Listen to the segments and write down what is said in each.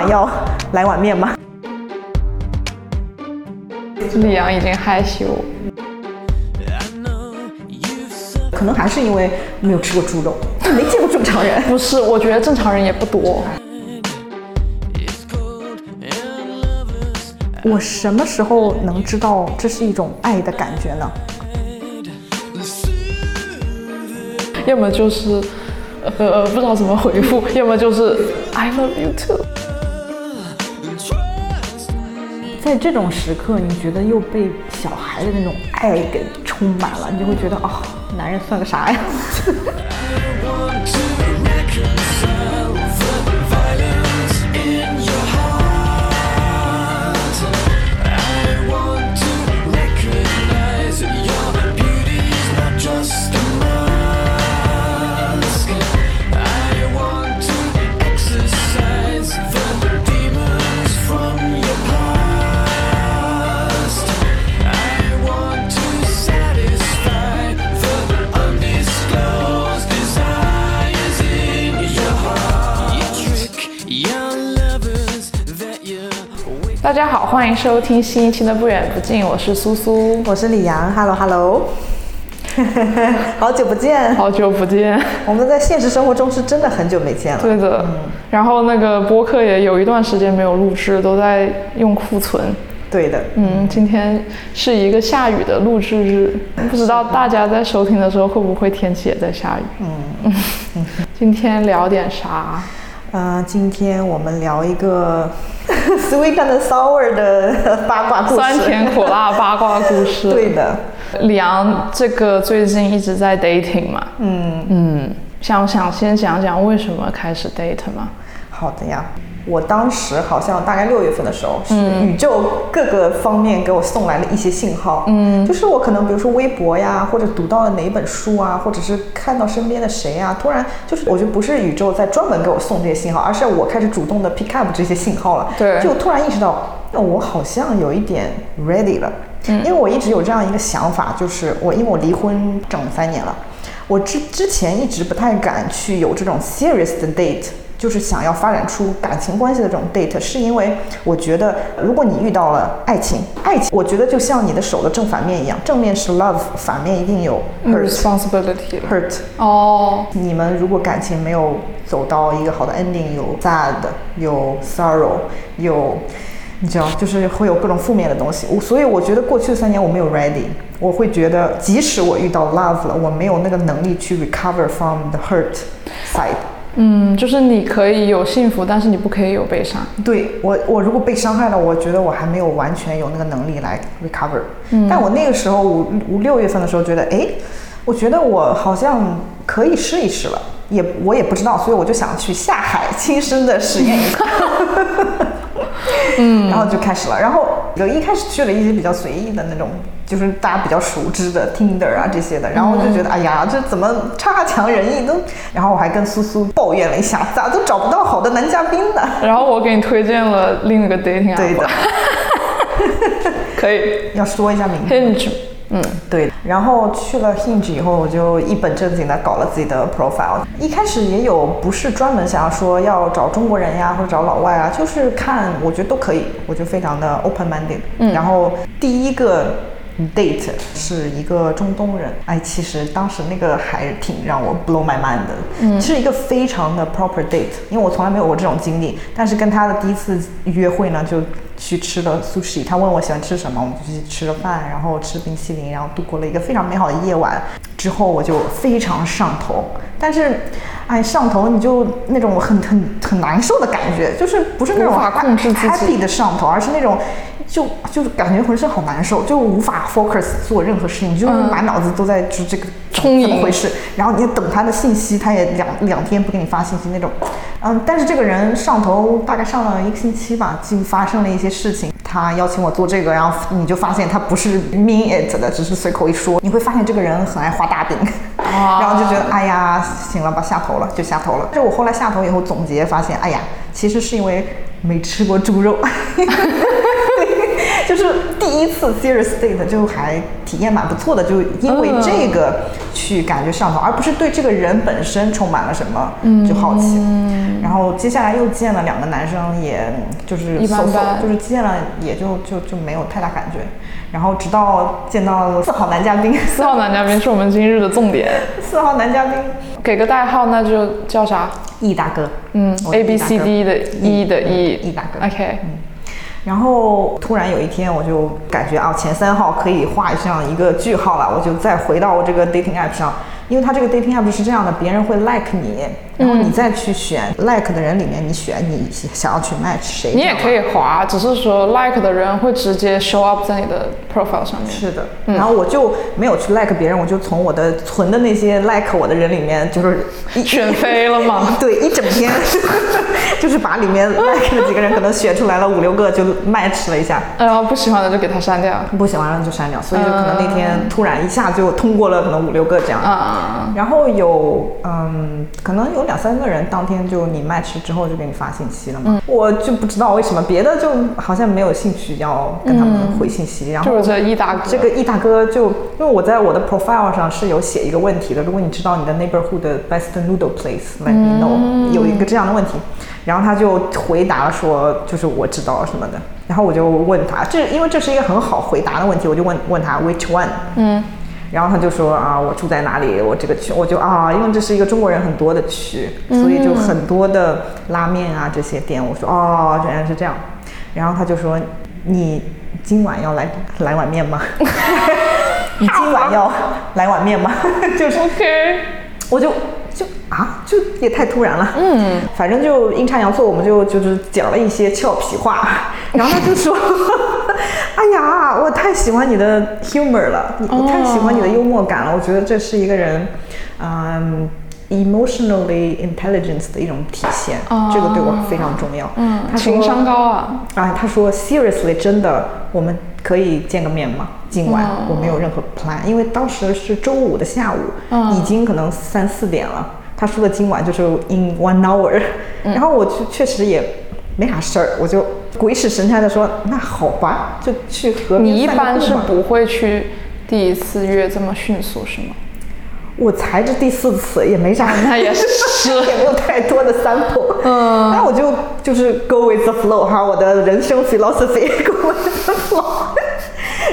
晚要来碗面吗？李阳已经害羞。可能还是因为没有吃过猪肉，没见过正常人。不是，我觉得正常人也不多。我什么时候能知道这是一种爱的感觉呢？要么就是呃不知道怎么回复，要么就是 I love you too。在这种时刻，你觉得又被小孩的那种爱给充满了，你就会觉得啊、男人算个啥呀？大家好，欢迎收听新一期的不远不近，我是苏苏，我是李阳，Hello Hello，好久不见，好久不见。我们在现实生活中是真的很久没见了。对的，然后那个播客也有一段时间没有录制，都在用库存。对的，嗯，今天是一个下雨的录制日，不知道大家在收听的时候会不会天气也在下雨？嗯，今天聊点啥？嗯、今天我们聊一个 sweet and sour 的 八卦故事。酸甜苦辣八卦故事。对的，李阳这个最近一直在 dating 嘛，嗯，嗯，想想先讲讲为什么开始 date 嘛？好的呀。我当时好像大概六月份的时候，是宇宙各个方面给我送来了一些信号，嗯，就是我可能比如说微博呀，或者读到了哪一本书啊，或者是看到身边的谁啊，突然就是我觉得不是宇宙在专门给我送这些信号，而是我开始主动的 pick up 这些信号了，对。就突然意识到，那我好像有一点 ready 了，嗯。因为我一直有这样一个想法，就是我因为我离婚整三年了，我之之前一直不太敢去有这种 serious 的 date。就是想要发展出感情关系的这种 date，是因为我觉得，如果你遇到了爱情，爱情，我觉得就像你的手的正反面一样，正面是 love，反面一定有 responsibility。hurt，哦，你们如果感情没有走到一个好的 ending，有 sad，有 sorrow，有，你知道，就是会有各种负面的东西。我所以我觉得过去的三年我没有 ready，我会觉得即使我遇到 love 了，我没有那个能力去 recover from the hurt side。嗯，就是你可以有幸福，但是你不可以有悲伤。对我，我如果被伤害了，我觉得我还没有完全有那个能力来 recover。嗯，但我那个时候五五六月份的时候，觉得，哎，我觉得我好像可以试一试了，也我也不知道，所以我就想去下海亲身的实验一下。嗯，然后就开始了，然后有一开始去了一些比较随意的那种，就是大家比较熟知的 Tinder 啊这些的，然后我就觉得，哎呀，这怎么差强人意都，然后我还跟苏苏抱怨了一下，咋都找不到好的男嘉宾呢？然后我给你推荐了另一个 dating app，对的，可以要说一下名字。Hinge。嗯，对，然后去了 Hinge 以后，我就一本正经的搞了自己的 profile。一开始也有不是专门想要说要找中国人呀，或者找老外啊，就是看我觉得都可以，我就非常的 open minded。嗯，然后第一个 date 是一个中东人，哎，其实当时那个还挺让我 blow my mind 的，嗯，是一个非常的 proper date，因为我从来没有过这种经历，但是跟他的第一次约会呢，就去吃了 sushi，他问我喜欢吃什么，我们就去吃了饭，然后吃冰淇淋，然后度过了一个非常美好的夜晚。之后我就非常上头，但是，哎，上头你就那种很很很难受的感觉，就是不是那种无法控制自己。happy 的上头，而是那种就就是感觉浑身好难受，就无法 focus 做任何事情，就是满脑子都在就这个充盈怎么回事，然后你等他的信息，他也两两天不给你发信息那种，嗯，但是这个人上头大概上了一个星期吧，就发生了一些事情。他邀请我做这个，然后你就发现他不是 mean it 的，只是随口一说。你会发现这个人很爱画大饼，然后就觉得哎呀，行了吧，下头了，就下头了。但是我后来下头以后总结发现，哎呀，其实是因为没吃过猪肉。就是第一次 serious date 就还体验蛮不错的，就因为这个去感觉上头，而不是对这个人本身充满了什么就好奇。然后接下来又见了两个男生，也就是一般般。就是见了也就就就没有太大感觉。然后直到见到四号男嘉宾，四号男嘉宾是我们今日的重点，四号男嘉宾。给个代号，那就叫啥？E 大哥，嗯，A B C D 的 E 的嗯 E，E 大哥。OK，然后突然有一天，我就感觉啊，前三号可以画上一个句号了，我就再回到我这个 dating app 上，因为它这个 dating app 是这样的，别人会 like 你，然后你再去选 like 的人里面，你选你想要去 match 谁，你也可以。以划，只是说 like 的人会直接 show up 在你的 profile 上面。是的，然后我就没有去 like 别人，我就从我的存的那些 like 我的人里面，就是一选飞了吗？对，一整天 就是把里面 like 的几个人可能选出来了五六个，就 match 了一下。然后不喜欢的就给他删掉。不喜欢的就删掉，所以就可能那天突然一下就通过了，可能五六个这样。啊啊。然后有嗯，可能有两三个人当天就你 match 之后就给你发信息了嘛，我就不知道为什么，别的就好像没有兴趣要跟他们回信息。然后！是这一大哥，这个易大哥就因为我在我的 profile 上是有写一个问题的，如果你知道你的 neighborhood 的 best noodle place，let me know，、有一个这样的问题，然后他就回答说就是我知道什么的，然后我就问他，这因为这是一个很好回答的问题，我就问问他 which one，嗯，然后他就说啊，我住在哪里？我这个区，我就啊，因为这是一个中国人很多的区，所以就很多的拉面啊这些店。我说哦，原来是这样。然后他就说，你今晚要来来碗面吗？你 今晚要来碗面吗？就是 OK，我就就啊，就也太突然了。嗯，反正就阴差阳错，我们就就是讲了一些俏皮话，然后他就说：“ 哎呀，我太喜欢你的 humor 了，你我太喜欢你的幽默感了。我觉得这是一个人，嗯。” emotionally intelligence 的一种体现，这个对我非常重要。嗯，他情商高啊。啊，他说 seriously，真的，我们可以见个面吗？今晚、嗯我没有任何 plan，因为当时是周五的下午，嗯已经可能三四点了。他说的今晚就是 in one hour，、然嗯后我确确实也没啥事儿，我就鬼使神差的说那好吧，就去河边你一般是不会去第一次约这么迅速是吗？我才这第四次，也没啥，那也是 也没有太多的 sample。嗯，那我就就是 go with the flow 哈，我的人生 philosophy go with the flow。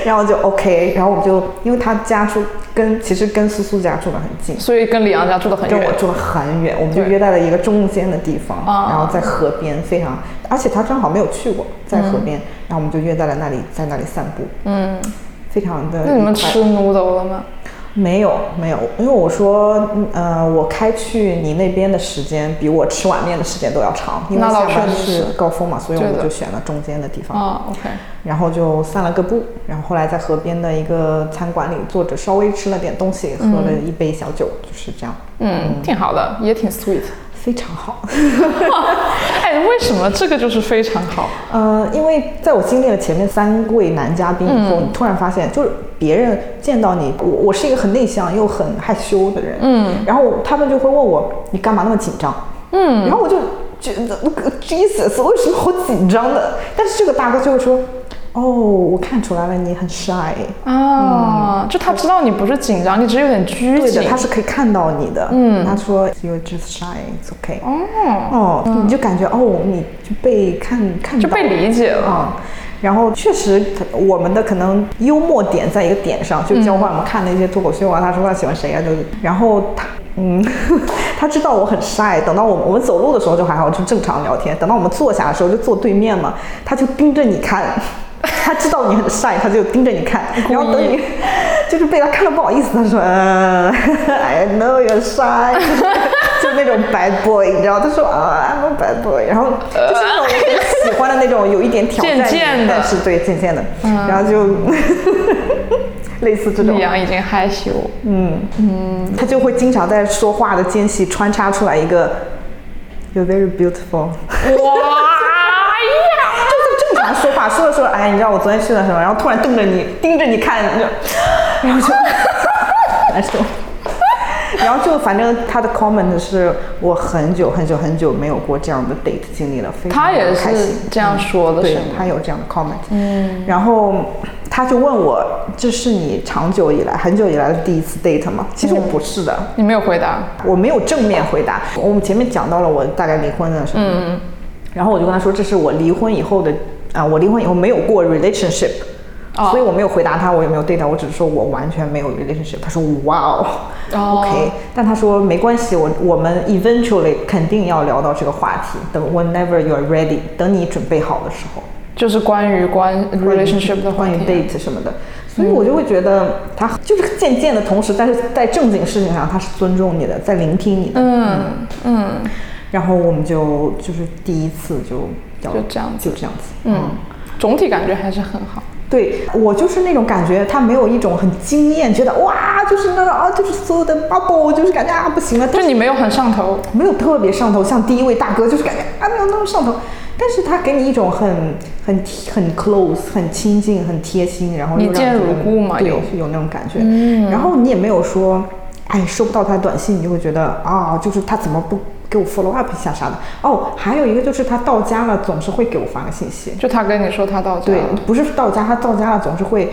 然后就 OK，然后我们就因为他家住跟其实跟苏苏家住的很近，所以跟李阳家住的很远。跟我住的很远，我们就约在了一个中间的地方，啊然后在河边，非常，而且他正好没有去过，在河边，然后我们就约在了那里，在那里散步，嗯，非常的那你们吃 noodle 了吗？没有没有，因为我说，嗯呃，我开去你那边的时间比我吃碗面的时间都要长，因为下班是是高峰嘛，所以我们就选了中间的地方，啊，OK，然后就散了个步，然后后来在河边的一个餐馆里坐着，稍微吃了点东西，喝了一杯小酒，就是这样，嗯，挺好的，也挺 sweet。非常好。哎，为什么这个就是非常好？呃，因为在我经历了前面三位男嘉宾以后，你突然发现，就是别人见到你，我我是一个很内向又很害羞的人，嗯，然后他们就会问我，你干嘛那么紧张？嗯，然后我就觉得呃 Jesus，为什么好紧张的？但是这个大哥就会说，哦，我看出来了，你很 shy。啊，就他知道你不是紧张，你只是有点拘对的，谨他。是可以看到你的。嗯，他说 you're just shy, it's okay。哦，哦，你就感觉哦，你就被看看到就被理解了啊、然后确实，我们的可能幽默点在一个点上，就交换我们看那些脱口秀啊，他说他喜欢谁啊，就然后他。嗯，他知道我很 shy，等到我我们走路的时候就还好，就正常聊天。等到我们坐下的时候，就坐对面嘛，他就盯着你看，他知道你很 shy，他就盯着你看。然后等你 就是被他看了不好意思，他说，呃，I know you're shy，就是那种 bad boy，你知道？他说啊，I'm a bad boy，然后就是那种我很喜欢的那种有一点挑战性，渐渐的但是对渐渐的，然后就类似这种李，阳已经害羞，嗯嗯他就会经常在说话的间隙穿插出来一个 You're very beautiful，哇呀！说着说着，哎，你知道我昨天去了什么，然后突然瞪着你，盯着你看，你就然后就难受。然后就反正他的 comment 是我很久很久很久没有过这样的 date 经历了，非常他也是开心。这样说的，对是？他有这样的 comment，嗯，然后他就问我，这是你长久以来、很久以来的第一次 date 吗？其实我不是的，你没有回答，我没有正面回答。我们前面讲到了我大概离婚了什么，嗯然后我就跟他说，这是我离婚以后的啊，我离婚以后没有过 relationship，、哦所以我没有回答他我有没有 date，我只是说我完全没有 relationship。他说哇哦哦 OK，但他说没关系，我我们 eventually 肯定要聊到这个话题，等 whenever you are ready，等你准备好的时候。就是关于关 relationship 的关于。date 什么的，所以我就会觉得他就是渐渐的同时，但是在正经事情上他是尊重你的，在聆听你的。嗯嗯，然后我们就就是第一次就叫就这样子。就这样子。嗯，总体感觉还是很好。对我就是那种感觉，他没有一种很惊艳，觉得哇，就是那种啊，就是所有的 bubble，就是感觉啊不行了，但是你没有很上头，没有特别上头，像第一位大哥就是感觉啊没有那么上头，但是他给你一种很很很 close、很亲近、很贴心，然后又一见如故嘛对，有有那种感觉。嗯，然后你也没有说，哎，收不到他的短信，你就会觉得啊，就是他怎么不给我 follow up 一下啥的。哦，还有一个就是他到家了，总是会给我发个信息。就他跟你说他到家对，，不是到家，他到家了总是会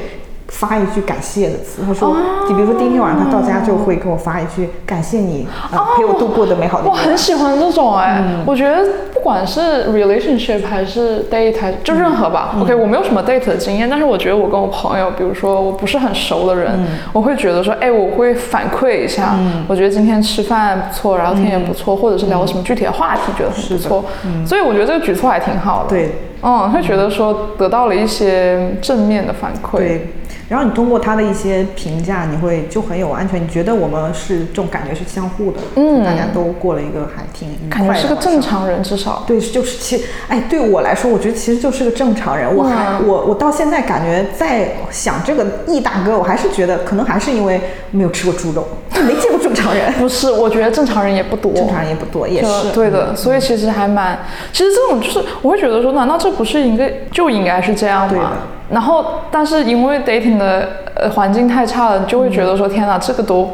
发一句感谢的词。他说，哦比如说第一天晚上他到家就会给我发一句感谢你，呃陪我度过的美好的我。很喜欢这种哎、嗯我觉得不管是 relationship 还是 date 还就任何吧、o 嗯。k 我没有什么 date 的经验，但是我觉得我跟我朋友，比如说我不是很熟的人，嗯。我会觉得说，哎，我会反馈一下，我觉得今天吃饭不错，然后天也不错，或者是聊什么具体的话题，觉得很不错，所以我觉得这个举措还挺好的。对，嗯，会觉得说得到了一些正面的反馈。对，然后你通过他的一些评价，你会就很有安全，你觉得我们是这种感觉是相互的，嗯大家都过了一个还挺愉快的感觉是个正常人，至少。对，就是其哎，对我来说，我觉得其实就是个正常人。我还、嗯我我到现在感觉在想这个易大哥，我还是觉得可能还是因为没有吃过猪肉，就没见过正常人。不是，我觉得正常人也不多。正常人也不多，也是对的，所以其实还蛮，其实这种就是我会觉得说，难道这不是应该就应该是这样吗？然后，但是因为 dating 的呃环境太差了，就会觉得说，天哪，这个都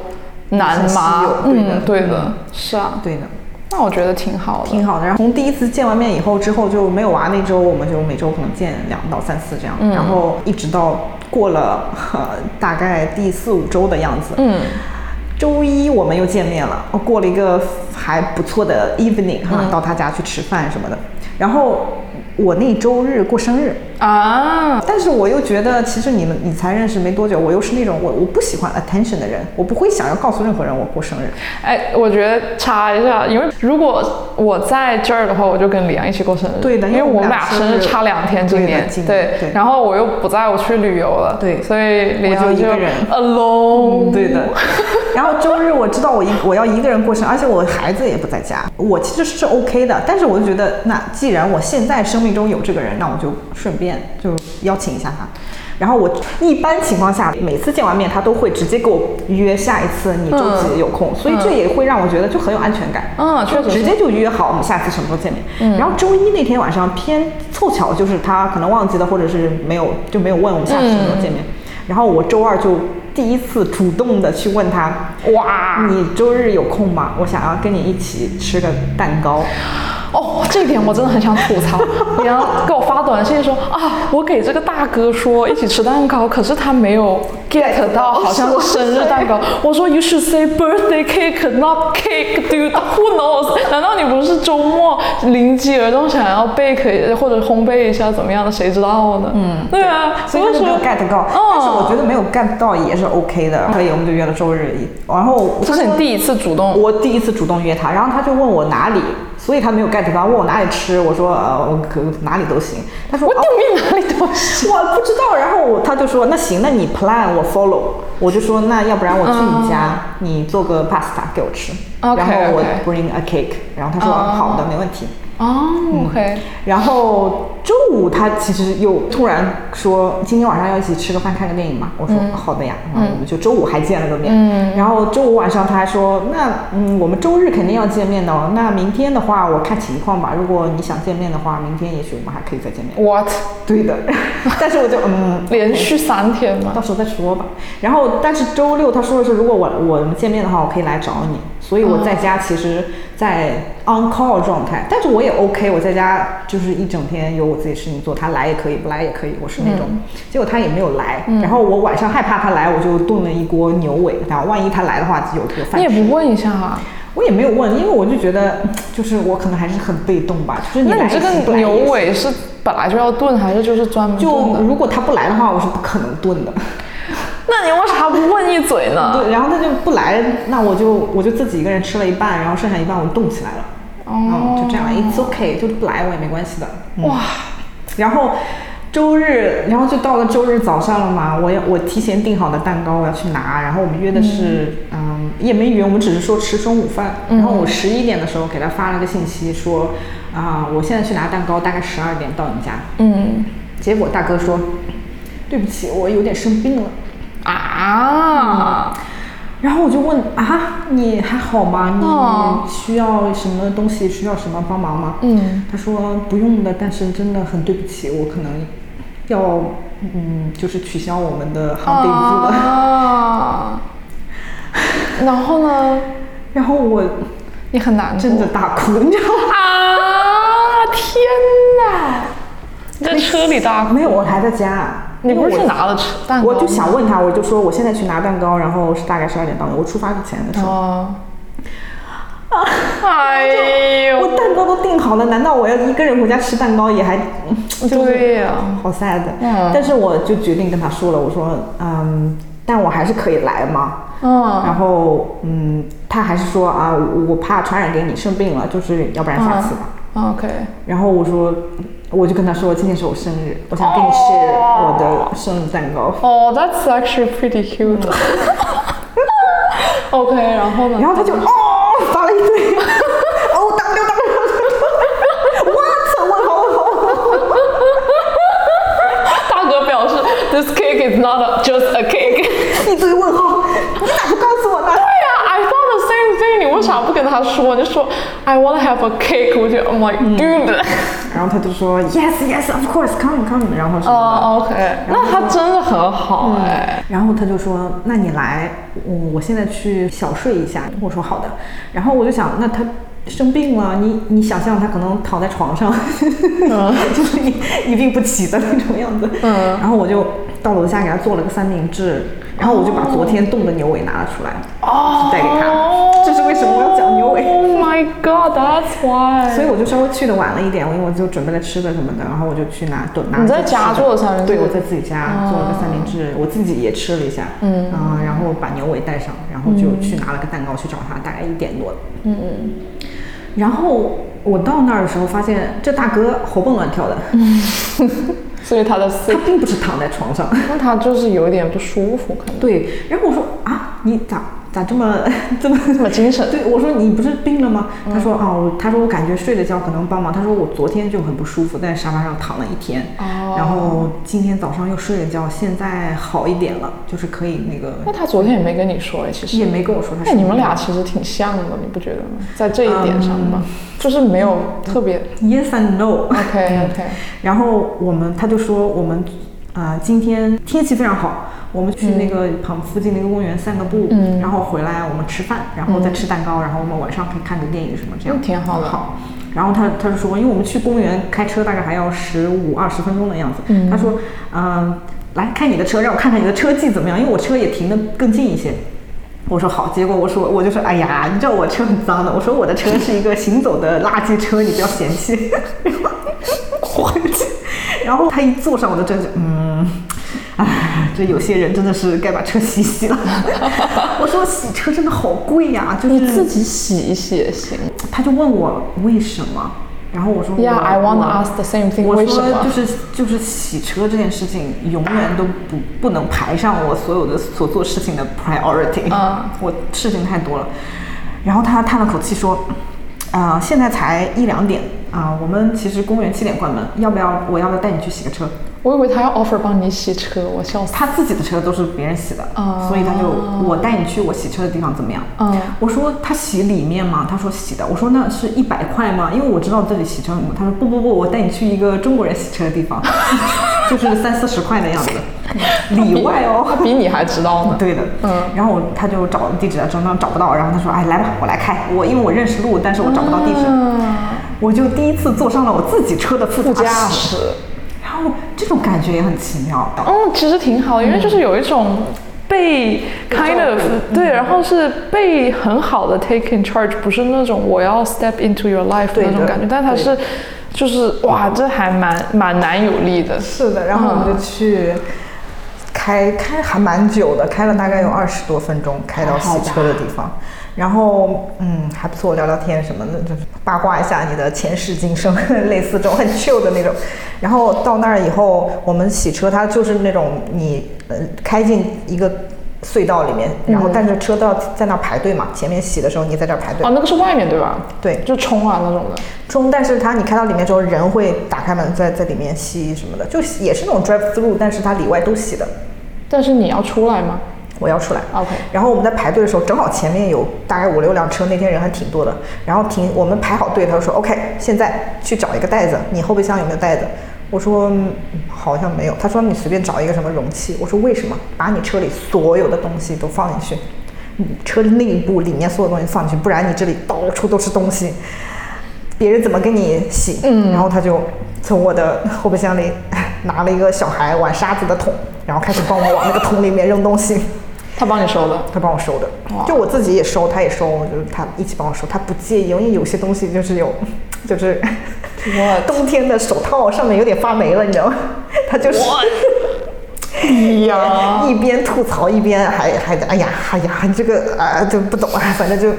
难吗有？对的嗯，对的，是啊，对的，那我觉得挺好的。挺好的。然后从第一次见完面以后，之后就没有娃那周，我们就每周可能见两到三次这样，嗯然后一直到过了、呃、大概第四五周的样子，嗯，周一我们又见面了，过了一个还不错的 evening 哈，嗯到他家去吃饭什么的。然后我那周日过生日，啊，但是我又觉得其实你们你才认识没多久，我又是那种我我不喜欢 attention 的人，我不会想要告诉任何人我过生日。哎，我觉得插一下，因为如果我在这儿的话，我就跟李阳一起过生日。对的因为我们俩俩生日差两天，今年对今对年对然后我又不在，我去旅游了，对所以李阳一个人 alone，、嗯，对的。然后周日我知道我一我要一个人过生，而且我孩子也不在家，我其实是 OK 的。但是我就觉得，那既然我现在生命中有这个人，那我就顺便就邀请一下他。然后我一般情况下，每次见完面，他都会直接给我约下一次你周几有空，所以这也会让我觉得就很有安全感。嗯确实就直接就约好我们下次什么时候见面。然后周一那天晚上偏凑巧，就是他可能忘记了，或者是没有就没有问我们下次什么时候见面。然后我周二就第一次主动的去问他，哇，你周日有空吗？我想要跟你一起吃个蛋糕。哦，这一点我真的很想吐槽。你要给我发短信说啊，我给这个大哥说一起吃蛋糕，可是他没有 get 到，好像是生日蛋糕。我说 you should say birthday cake, not cake, dude. Who knows？难道你不是周末灵机而动想要 bake 或者烘焙一下怎么样的？谁知道呢？嗯，对啊，所以他就没有 get 到，哦但是我觉得没有 get 到也是 OK 的，可以，我们就约了周日。然后这是你第一次主动我第一次主动约他，然后他就问我哪里，所以他没有 get 到，问我哪里吃，我说呃我可哪里都行。他说我哦定位哪里都行。我不知道，然后我他就说那行，那你 plan 我 follow，我就说那要不然我去你家，你做个 pasta 给我吃然后我 bring a cake，然后他说、嗯好的没问题。哦，OK，然后周五他其实又突然说今天晚上要一起吃个饭看个电影嘛，我说、好的呀，然后我们就周五还见了个面，嗯然后周五晚上他还说那嗯我们周日肯定要见面的哦，那明天的话我看情况吧，如果你想见面的话，明天也许我们还可以再见面。What？对的，但是我就嗯连续三天嘛？到时候再说吧。然后，但是周六他说的是，如果我我们见面的话，我可以来找你。所以我在家其实，在 on call 状态，但是我也 OK，我在家就是一整天有我自己事情做，他来也可以，不来也可以，我是那种。结果他也没有来，然后我晚上害怕他来，我就炖了一锅牛尾，然后万一他来的话，有有饭。你也不问一下啊？我也没有问，因为我就觉得，就是我可能还是很被动吧，就是你来这个牛尾是本来就要炖，还是就是专门就？如果他不来的话，我是不可能炖的。那你为啥不问一嘴呢？对，然后他就不来，那我就我就自己一个人吃了一半，然后剩下一半我冻起来了。嗯，就这样，it's okay，就不来我也没关系的。嗯哇，然后周日，然后就到了周日早上了嘛，我要我提前订好的蛋糕我要去拿，然后我们约的是，嗯，也没约，我们只是说吃中午饭。然后我十一点的时候给他发了个信息说，啊、我现在去拿蛋糕，大概十二点到你家。嗯结果大哥说，对不起，我有点生病了。啊，然后我就问啊，你还好吗？哦你需要什么东西？需要什么帮忙吗？嗯，他说不用的，但是真的很对不起，我可能要嗯，就是取消我们的 rendezvous 了。啊，然后呢？然后我你很难过真的大哭，你知道吗？啊！天哪！你在车里大哭？没有，我还在家。你不是拿了吃蛋糕我？就想问他，我就说我现在去拿蛋糕，然后是大概十二点到你。我出发之前的时候，哦。哎呦！我蛋糕都订好了，难道我要一个人回家吃蛋糕也还？就是对呀好 sad。嗯但是我就决定跟他说了，我说嗯，但我还是可以来嘛。嗯然后嗯，他还是说啊，我怕传染给你生病了，就是要不然下次吧。嗯，OK。然后我说，我就跟他说，今天是我生日，我想给你 share 我的生日蛋糕。哦、t h a t s actually pretty cute。OK，然后呢？然后他就哦发了一堆，哦 W what 问号问号。大哥表示，This cake is not a, just a cake。一堆问号，你咋不告诉我呢？对呀、i thought the same thing。你为啥不跟他说？你就说 I want to have a cake you。I'm like, dude。然后他就说 Yes Yes of course come come，然后什么的。哦，OK，那他真的很好哎。然后他就说：“那你来，我我现在去小睡一下。”我说：“好的。”然后我就想，那他生病了，你你想象他可能躺在床上，就是一一病不起的那种样子。嗯然后我就到楼下给他做了个三明治，然后我就把昨天冻的牛尾拿了出来，哦带给他。这是为什么我要讲牛尾？Oh my god, that's why。所以我就稍微去的晚了一点，因为我就准备了吃的什么的，然后我就去拿炖拿。你在家做的三明治对，我在自己家做了个三明治，我自己也吃了一下，嗯然后把牛尾带上，然后就去拿了个蛋糕去找他，大概一点多。嗯嗯。然后我到那儿的时候，发现这大哥活蹦乱跳的，所以他的他并不是躺在床上。那他就是有点不舒服，可能对，然后我说啊，你咋咋这么 这么这么精神。对，我说你不是病了吗？他说啊，我他说我感觉睡了觉可能帮忙。他说我昨天就很不舒服，在沙发上躺了一天，哦然后今天早上又睡了觉，现在好一点了，就是可以那个那他昨天也没跟你说哎，其实也没跟我说他是。那你们俩其实挺像的，你不觉得吗？在这一点上吧，就是没有特别。yes and no。OK OK，然后我们他就说我们啊、呃今天天气非常好，我们去那个旁附近那个公园散个步，嗯。然后回来我们吃饭，然后再吃蛋糕，然后我们晚上可以看个电影什么这样，好的。好。然后他他就说，因为我们去公园开车大概还要十五二十分钟的样子，他说，嗯、来开你的车，让我看看你的车技怎么样，因为我车也停得更近一些。我说好，结果我说我就说，哎呀，你知道我车很脏的，我说我的车是一个行走的垃圾车，你不要嫌弃。然后他一坐上，我就真是，嗯，哎，这有些人真的是该把车洗洗了。我说洗车真的好贵呀、就是你自己洗一洗也行。他就问我为什么，然后我说 Yeah, I want to ask the same thing. 我说就是就是洗车这件事情永远都不不能排上我所有的所做事情的 priority，嗯 我事情太多了。然后他叹了口气说，啊、现在才一两点，啊，我们其实公园七点关门，要不要我要不要带你去洗个车？我以为他要 offer 帮你洗车，我笑死。他自己的车都是别人洗的，啊所以他就我带你去我洗车的地方怎么样？嗯我说他洗里面吗？他说洗的。我说那是一百块吗？因为我知道这里洗车很贵。他说不不不，我带你去一个中国人洗车的地方，就是三四十块的样子，里外哦。他比你还知道呢。对的，嗯然后我他就找地址啊，找找找不到，然后他说，哎，来吧，我来开。我因为我认识路，但是我找不到地址，嗯，我就第一次坐上了我自己车的副驾驶。然后这种感觉也很奇妙。嗯，其实挺好，因为就是有一种被 kind of 对，然后是被很好的 take in charge，不是那种我要 step into your life 的那种感觉，但它是就是哇，这还蛮蛮难有力的。是的，然后我们就去开开还蛮久的，开了大概有二十多分钟，开到洗车的地方。然后嗯还不错，聊聊天什么的，就是八卦一下你的前世今生，类似这种很 chill 的那种。然后到那儿以后，我们洗车，它就是那种你呃开进一个隧道里面，然后但是车都要在那儿排队嘛，前面洗的时候你在这儿排队哦，，那个是外面对吧？对，就冲啊那种的。冲，但是它你开到里面之后，人会打开门在在里面吸什么的，就也是那种 drive through，但是它里外都洗的。但是你要出来吗我要出来。？OK，然后我们在排队的时候，正好前面有大概五六辆车，那天人还挺多的。然后停，我们排好队，他就说 OK，现在去找一个袋子，你后备箱有没有袋子？我说、嗯好像没有。他说你随便找一个什么容器。我说为什么？把你车里所有的东西都放进去，你车内部里面所有东西放进去，不然你这里到处都是东西，别人怎么给你洗？嗯，然后他就从我的后备箱里拿了一个小孩玩沙子的桶，然后开始帮我往那个桶里面扔东西。他帮你收的。他帮我收的，就我自己也收，他也收，就是他一起帮我收，他不介意，因为有些东西就是有，就是我冬天的手套上面有点发霉了，你知道吗？他就是呀，一边吐槽一边还还哎呀哎呀，你这个啊就不懂啊，反正就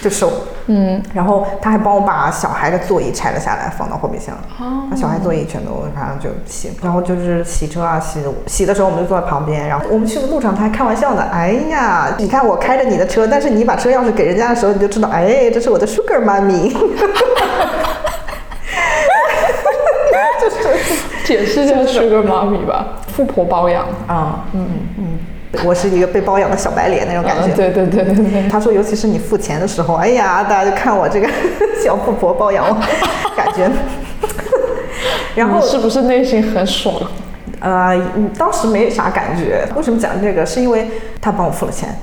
就收，嗯，然后他还帮我把小孩的座椅拆了下来，放到后备箱，哦把小孩座椅全都反正就洗，然后就是洗车啊洗洗的时候我们就坐在旁边，然后我们去的路上他还开玩笑呢，哎呀，你看我开着你的车，但是你把车钥匙给人家的时候，你就知道，哎，这是我的 Sugar 妈咪。解释一下 Sugar Mommy 吧，富婆包养。啊，嗯嗯，我是一个被包养的小白脸那种感觉。嗯，对对对对对。他说，尤其是你付钱的时候，哎呀，大家就看我这个小富婆包养我，感觉。然后是不是内心很爽？呃，嗯当时没啥感觉。为什么讲这个？是因为他帮我付了钱。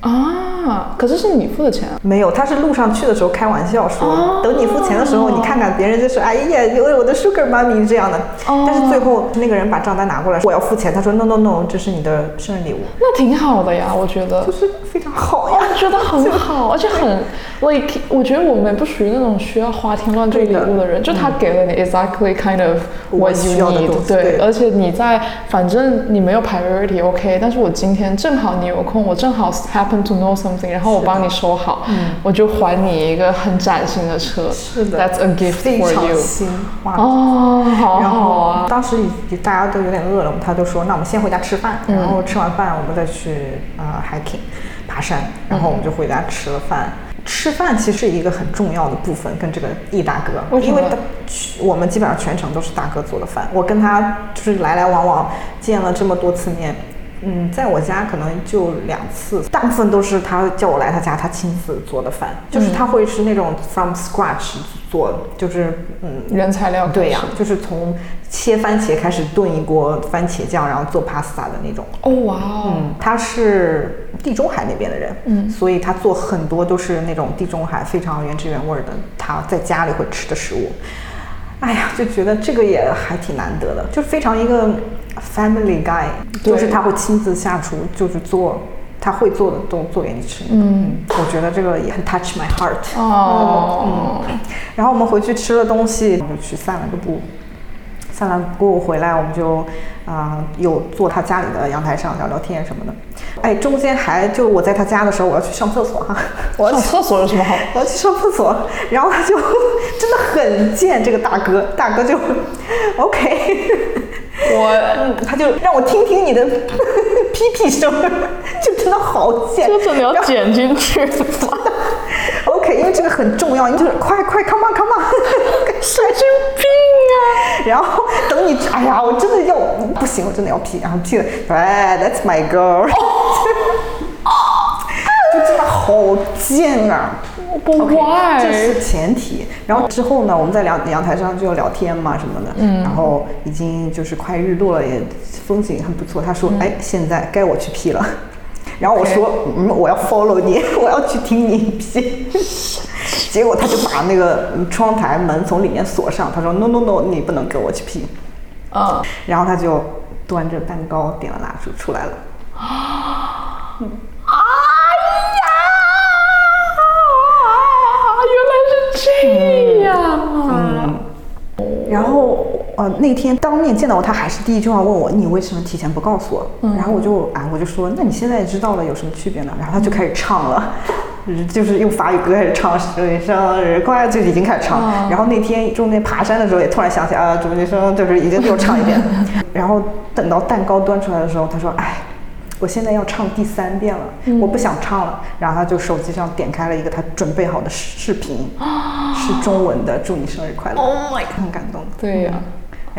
啊，可是是你付的钱啊。没有，他是路上去的时候开玩笑说，哦等你付钱的时候，你看看别人就是，哎呀，有我的 Sugar 妈咪这样的。哦但是最后那个人把账单拿过来，我要付钱，他说 No No No，这是你的生日礼物，那挺好的呀，我觉得就。是非常好呀。我觉得很好，而且很 like，我觉得我们不属于那种需要花天乱坠礼物的人，就他给了你 exactly kind of 我 what 需 you 要的 need，对，对而且你在反正你没有 priority OK，但是我今天正好你有空，我正好 happen to know something，然后我帮你收好，我就还你一个很崭新的车，是的，That's a gift for you，新哇。哦，好然后好啊，当时也大家都有点饿了，他就说那我们先回家吃饭，然后吃完饭我们再去呃 hiking 爬山，然后我们就回家吃了饭。吃饭其实是一个很重要的部分，跟这个易大哥，为因为他我们基本上全程都是大哥做的饭，我跟他就是来来往往见了这么多次面。嗯，在我家可能就两次，大部分都是他叫我来他家，他亲自做的饭，就是他会是那种 from scratch 做，就是嗯，原材料对呀、就是从切番茄开始炖一锅番茄酱，然后做 pasta 的那种。哦哇哦，嗯，他是地中海那边的人，嗯所以他做很多都是那种地中海非常原汁原味儿的，他在家里会吃的食物。哎呀，就觉得这个也还挺难得的，就是非常一个 family guy，就是他会亲自下厨，就是做他会做的都做给你吃。嗯，我觉得这个也很 touch my heart。哦，嗯然后我们回去吃了东西，我们就去散了个步。散了步回来，我们就啊、有坐他家里的阳台上聊聊天什么的。哎，中间还就我在他家的时候，我要去上厕所哈，我要去上厕所有什么好？我要去上厕所，然后他就真的很贱，这个大哥，大哥就 OK，我嗯，他就让我听听你的 屁屁声，就真的好贱，这真的要剪进去。OK，因为为这个很重要，你就是快快 come on come on，神经病啊！然后等你，哎呀，我真的要不行，我真的要 P，然后 P 了，哎，That's my girl，就真的好贱啊！不 OK，why？这是前提。然后之后呢，我们在阳阳台上就聊天嘛什么的，嗯，然后已经就是快日落了，也风景很不错。他说，哎，现在该我去 P 了。然后我说，嗯，我要 follow 你，我要去听你 P。结果他就把那个窗台门从里面锁上，他说，no no no，你不能跟我去 P。嗯，然后他就端着蛋糕，点了蜡烛出来了。哎呀，原来是这样啊。然后呃那天当面见到我，他还是第一句话问我你为什么提前不告诉我？然后我就啊我就说那你现在知道了有什么区别呢？然后他就开始唱了。就是就是用法语歌开始唱“祝你生日快乐”，就已经开始唱。然后那天中间爬山的时候，也突然想起啊，祝你生，就是已经又唱一遍。然后等到蛋糕端出来的时候，他说：“哎，我现在要唱第三遍了，我不想唱了。”然后他就手机上点开了一个他准备好的视频，是中文的“祝你生日快乐 Oh 很感动。对呀、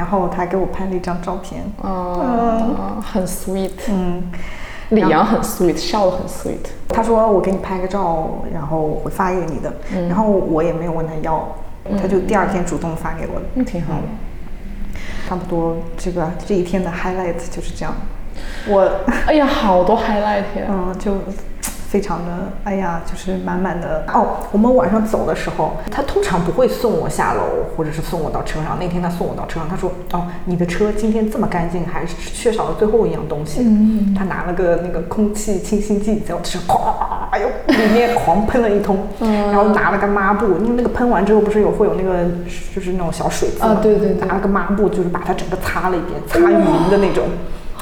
然后他给我拍了一张照片，嗯，很 sweet。嗯，李阳很 sweet，笑得很 sweet。他说我给你拍个照，然后我会发给你的。然后我也没有问他要，他就第二天主动发给我的。嗯，挺好的。差不多这个这一天的 highlight 就是这样。我哎呀，好多 highlight 呀。嗯就非常的哎呀，就是满满的哦。我们晚上走的时候，他通常不会送我下楼，或者是送我到车上。那天他送我到车上，他说哦，你的车今天这么干净，还是缺少了最后一样东西。嗯他拿了个那个空气清新剂，在我车上咵，哎呦，里面狂喷了一通。嗯然后拿了个抹布，因为那个喷完之后不是有会有那个就是那种小水渍啊对对对拿了个抹布，就是把它整个擦了一遍，擦匀的那种。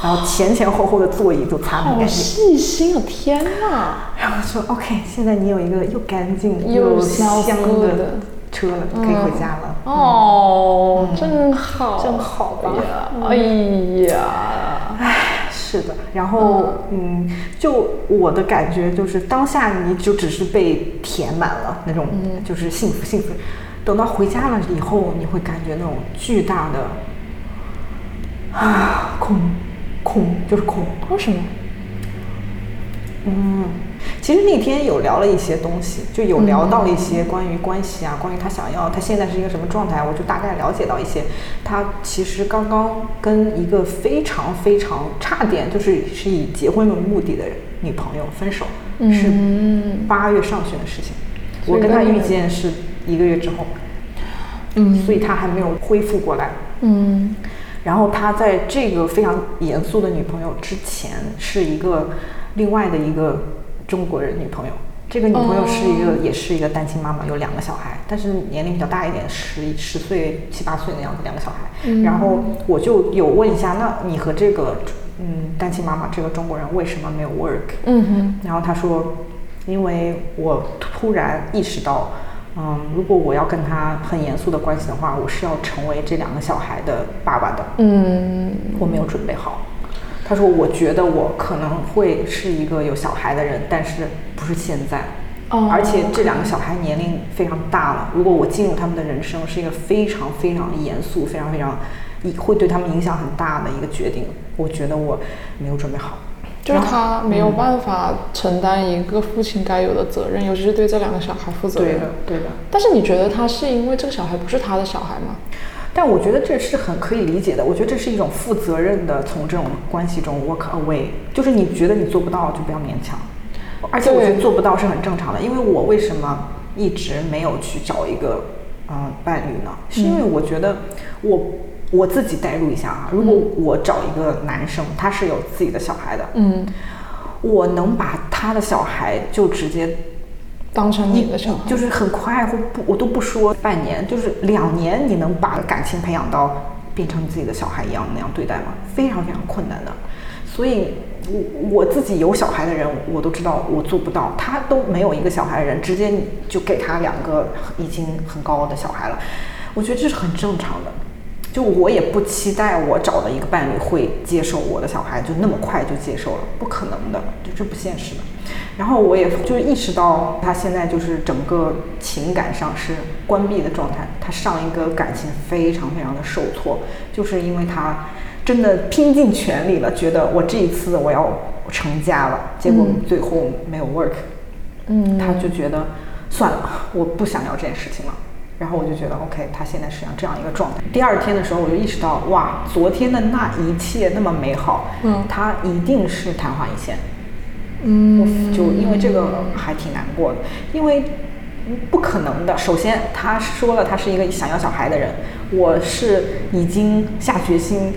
然后前前后后的座椅都擦干净。细心啊！天哪！然后说 OK，现在你有一个又干净又香的车了，可以回家了。哦，真好，真好吧呀！哎呀，是的，然后嗯，就我的感觉就是当下你就只是被填满了那种，就是幸福幸福。等到回家了以后，你会感觉那种巨大的啊空空就是空。为什么？嗯，其实那天有聊了一些东西，就有聊到一些关于关系啊，关于他想要他现在是一个什么状态，我就大概了解到一些。他其实刚刚跟一个非常非常差点就是是以结婚为目的的女朋友分手，是八月上旬的事情。我跟他跟遇见是一个月之后，嗯所以他还没有恢复过来。嗯然后他在这个非常严肃的女朋友之前，是一个另外的一个中国人女朋友。这个女朋友是一个，也是一个单亲妈妈，有两个小孩，但是年龄比较大一点，十十岁、七八岁那样子，两个小孩。然后我就有问一下，那你和这个嗯单亲妈妈这个中国人为什么没有 work？嗯哼，然后他说，因为我突然意识到，嗯，如果我要跟他很严肃的关系的话，我是要成为这两个小孩的爸爸的。嗯我没有准备好。他说：“我觉得我可能会是一个有小孩的人，但是不是现在。哦而且这两个小孩年龄非常大了，如果我进入他们的人生，是一个非常非常严肃、非常非常一会对他们影响很大的一个决定。我觉得我没有准备好。就是他没有办法承担一个父亲该有的责任，尤其是对这两个小孩负责任。对的，对的。但是你觉得他是因为这个小孩不是他的小孩吗？但我觉得这是很可以理解的。我觉得这是一种负责任的从这种关系中 walk away，就是你觉得你做不到就不要勉强。而且我觉得做不到是很正常的，因为我为什么一直没有去找一个呃伴侣呢？是因为我觉得我我自己代入一下啊，如果我找一个男生，他是有自己的小孩的，嗯，我能把他的小孩就直接当成你的小孩，就是很快或不，我都不说半年，就是两年，你能把感情培养到变成自己的小孩一样那样对待吗？非常非常困难的。所以，我我自己有小孩的人，我都知道我做不到。他都没有一个小孩的人，直接就给他两个已经很高的小孩了，我觉得这是很正常的。就我也不期待我找的一个伴侣会接受我的小孩，就那么快就接受了，不可能的，就这不现实的。然后我也就意识到他现在就是整个情感上是关闭的状态，他上一个感情非常非常的受挫，就是因为他真的拼尽全力了，觉得我这一次我要成家了，结果最后没有 work，嗯，他就觉得算了，我不想要这件事情了。然后我就觉得 OK，他现在是这样一个状态。第二天的时候，我就意识到，哇，昨天的那一切那么美好，嗯他一定是昙花一现。嗯，我就因为这个还挺难过的，因为不可能的。首先，他说了他是一个想要小孩的人，我是已经下决心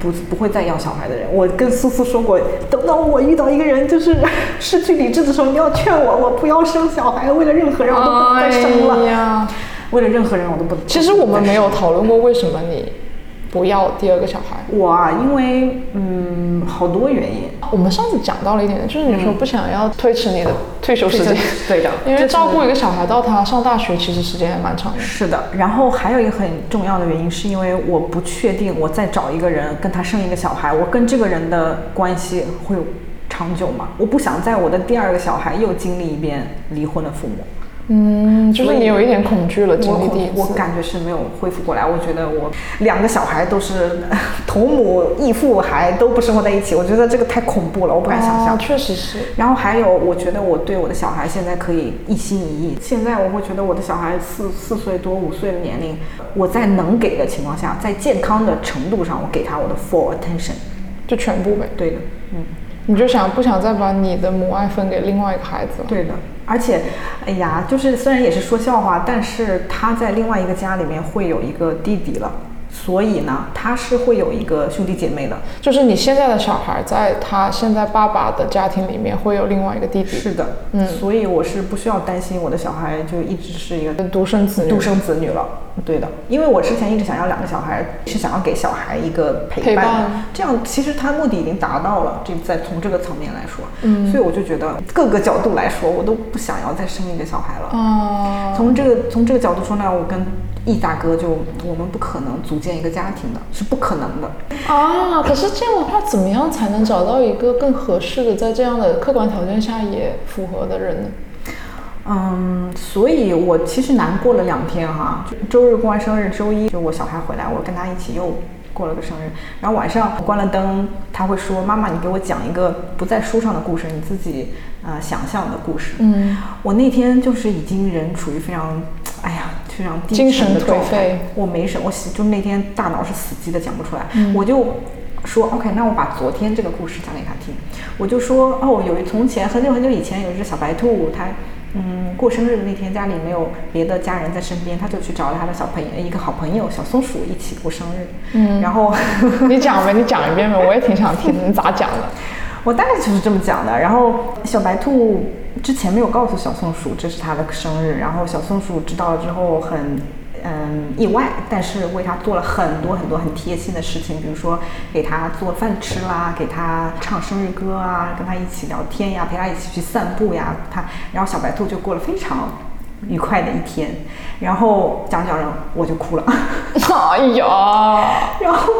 不不会再要小孩的人。我跟苏苏说过，等到我遇到一个人就是失去理智的时候，你要劝我，我不要生小孩，为了任何人我都不再生了。为了任何人我都不。其实我们没有讨论过为什么你不要第二个小孩。我啊，因为嗯，好多原因。我们上次讲到了一点，就是你说不想要推迟你的退休时间，对的，因为照顾一个小孩到他上大学，其实时间还蛮长的。是的，然后还有一个很重要的原因，是因为我不确定我再找一个人跟他生一个小孩，我跟这个人的关系会长久吗？我不想在我的第二个小孩又经历一遍离婚的父母。嗯，就是你有一点恐惧了，经我历第一次。我感觉是没有恢复过来。我觉得我两个小孩都是 同母异父，还都不生活在一起，我觉得这个太恐怖了，我不敢想象。哦确实是。然后还有，我觉得我对我的小孩现在可以一心一意。现在我会觉得我的小孩四四岁多五岁的年龄，我在能给的情况下，在健康的程度上，我给他我的 full attention。就全部呗，对的，嗯，你就想不想再把你的母爱分给另外一个孩子了？对的。而且，哎呀，就是虽然也是说笑话，但是他在另外一个家里面会有一个弟弟了，所以呢，他是会有一个兄弟姐妹的。就是你现在的小孩，在他现在爸爸的家庭里面会有另外一个弟弟，是的，嗯所以我是不需要担心我的小孩就一直是一个独生子女。独生子女了。对的，因为我之前一直想要两个小孩，是想要给小孩一个陪伴的，陪伴这样其实他目的已经达到了。这在从这个层面来说，嗯所以我就觉得各个角度来说，我都不想要再生一个小孩了。哦，从这个从这个角度说呢，我跟易大哥就我们不可能组建一个家庭的，是不可能的。啊，可是这样的话，怎么样才能找到一个更合适的，在这样的客观条件下也符合的人呢？嗯，所以我其实难过了两天哈，就周日过完生日，周一就我小孩回来，我跟他一起又过了个生日。然后晚上关了灯，他会说：“妈妈，你给我讲一个不在书上的故事，你自己呃想象的故事。”嗯，我那天就是已经人处于非常，哎呀，非常低沉精神颓的状态废，我没什么，我死就那天大脑是死机的，讲不出来，嗯我就。说 OK，那我把昨天这个故事讲给他听。我就说哦，有一从前很久很久以前有一只小白兔，它嗯过生日的那天家里没有别的家人在身边，它就去找了他的小朋友一个好朋友小松鼠一起过生日。嗯然后 你讲呗，你讲一遍呗，我也挺想听，你咋讲的？我大概就是这么讲的。然后小白兔之前没有告诉小松鼠这是他的生日，然后小松鼠知道了之后很嗯意外，但是为他做了很多很多很贴心的事情，比如说给他做饭吃啦，给他唱生日歌啊，跟他一起聊天呀，陪他一起去散步呀。他然后小白兔就过了非常愉快的一天。然后讲讲着我就哭了。哎呀，然后，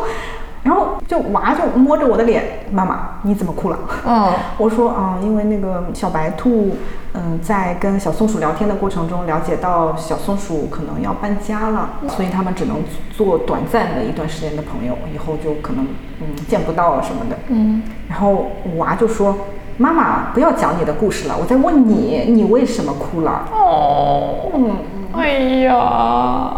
然后就娃就摸着我的脸，妈妈你怎么哭了？嗯，我说啊，因为那个小白兔，嗯，在跟小松鼠聊天的过程中，了解到小松鼠可能要搬家了，所以他们只能做短暂的一段时间的朋友，以后就可能嗯见不到了什么的。嗯，然后娃就说：“妈妈，不要讲你的故事了，我在问你，你为什么哭了？”哦，嗯，哎呀，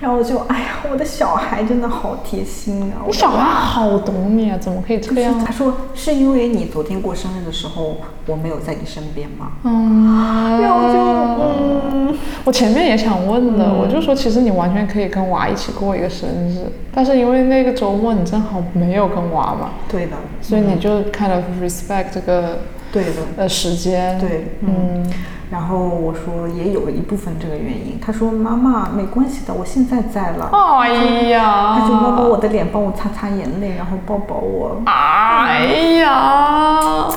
然后我就哎呀，我的小孩真的好贴心啊！我你小孩好懂你啊，怎么可以这样？他说是因为你昨天过生日的时候，我没有在你身边吗？嗯，然后就嗯，我前面也想问的，我就说其实你完全可以跟娃一起过一个生日，但是因为那个周末你正好没有跟娃嘛，对的，所以你就 kind of respect 这个对的，呃时间。对，嗯，然后我说也有一部分这个原因，他说妈妈没关系的，我现在在了。哎呀，他就摸摸我的脸，帮我擦擦眼泪，然后抱抱我。哎呀，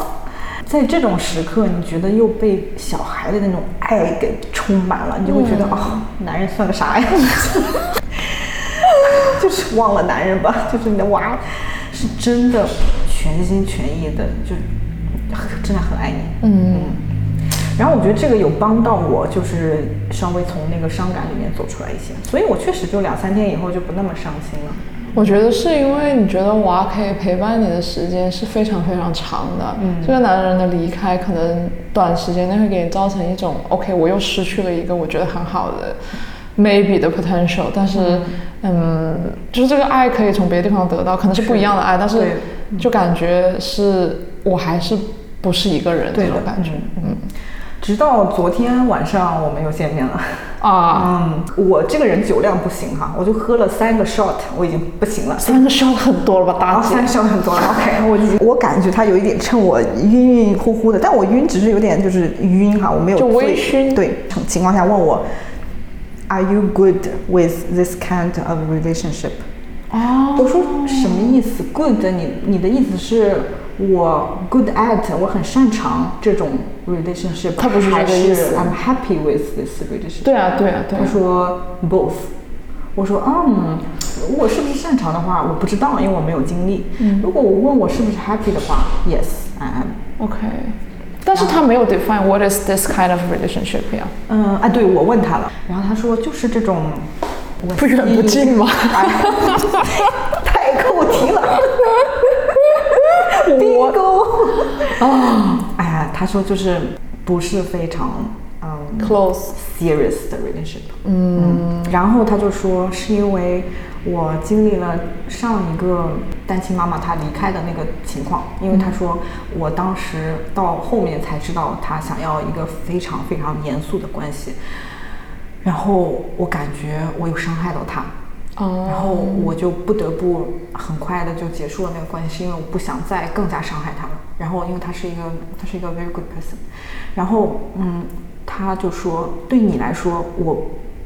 在这种时刻，你觉得又被小孩的那种爱给充满了，你就会觉得啊、男人算个啥呀？就是忘了男人吧，就是你的娃是真的全心全意的，就真的很爱你。嗯。然后我觉得这个有帮到我，就是稍微从那个伤感里面走出来一些，所以我确实就两三天以后就不那么伤心了。我觉得是因为你觉得娃可以陪伴你的时间是非常非常长的，嗯，这个男人的离开可能短时间内会给你造成一种 OK，我又失去了一个我觉得很好的 maybe 的 potential，但是嗯，就是这个爱可以从别的地方得到，可能是不一样的爱，但是就感觉是我还是不是一个人这种感觉，嗯。直到昨天晚上我们又见面了啊，嗯，我这个人酒量不行哈，我就喝了三个 shot，我已经不行了。三个 shot 很多了吧，大姐？三个 shot 很多了，OK，我已经我感觉他有一点趁我晕晕乎乎的，但我晕只是有点就是晕哈，我没有就微醺。对，情况下问我，Are you good with this kind of relationship？哦，我说什么意思？Good，你你的意思是？我 good at，我很擅长这种 relationship，他不是这个意思。I'm happy with this relationship。对啊，对啊，对。他说 both。我说嗯，我是不是擅长的话，我不知道，因为我没有经历。嗯。如果我问我是不是 happy 的话，Yes，I am。OK。但是他没有 define what is this kind of relationship 呀？嗯，啊，对，我问他了，然后他说就是这种不远不近吗？太扣题了。我啊，哎呀，他说就是不是非常嗯 close serious 的 relationship，嗯，然后他就说是因为我经历了上一个单亲妈妈她离开的那个情况，因为他说我当时到后面才知道他想要一个非常非常严肃的关系，然后我感觉我有伤害到他。然后我就不得不很快的就结束了那个关系，是因为我不想再更加伤害他了。然后因为他是一个他是一个 very good person，然后嗯，他就说对你来说我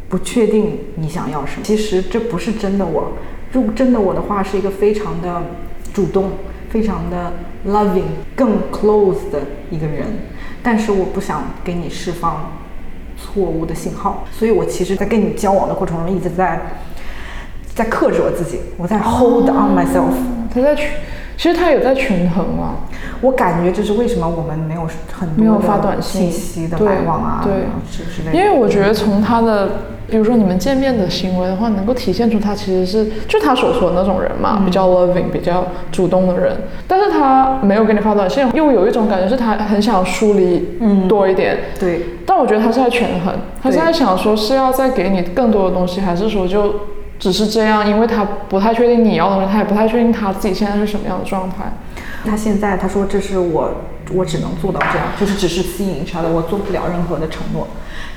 不确定你想要什么。其实这不是真的我，如果真的我的话是一个非常的主动、非常的 loving、更 close 的一个人。但是我不想给你释放错误的信号，所以我其实，在跟你交往的过程中一直在。在克制我自己，我在 hold on myself。他在权，其实他有在权衡嘛。我感觉这是为什么我们没有很没有发短信息的来往啊？对，是是因为我觉得从他的，比如说你们见面的行为的话，能够体现出他其实是就他所说的那种人嘛，比较 loving、比较主动的人。但是他没有给你发短信，又有一种感觉是他很想疏离多一点。对。但我觉得他是在权衡，他是在想说是要再给你更多的东西，还是说就。只是这样，因为他不太确定你要的东西，他也不太确定他自己现在是什么样的状态。他现在他说这是我，我只能做到这样，就是只是吸引他的，我做不了任何的承诺。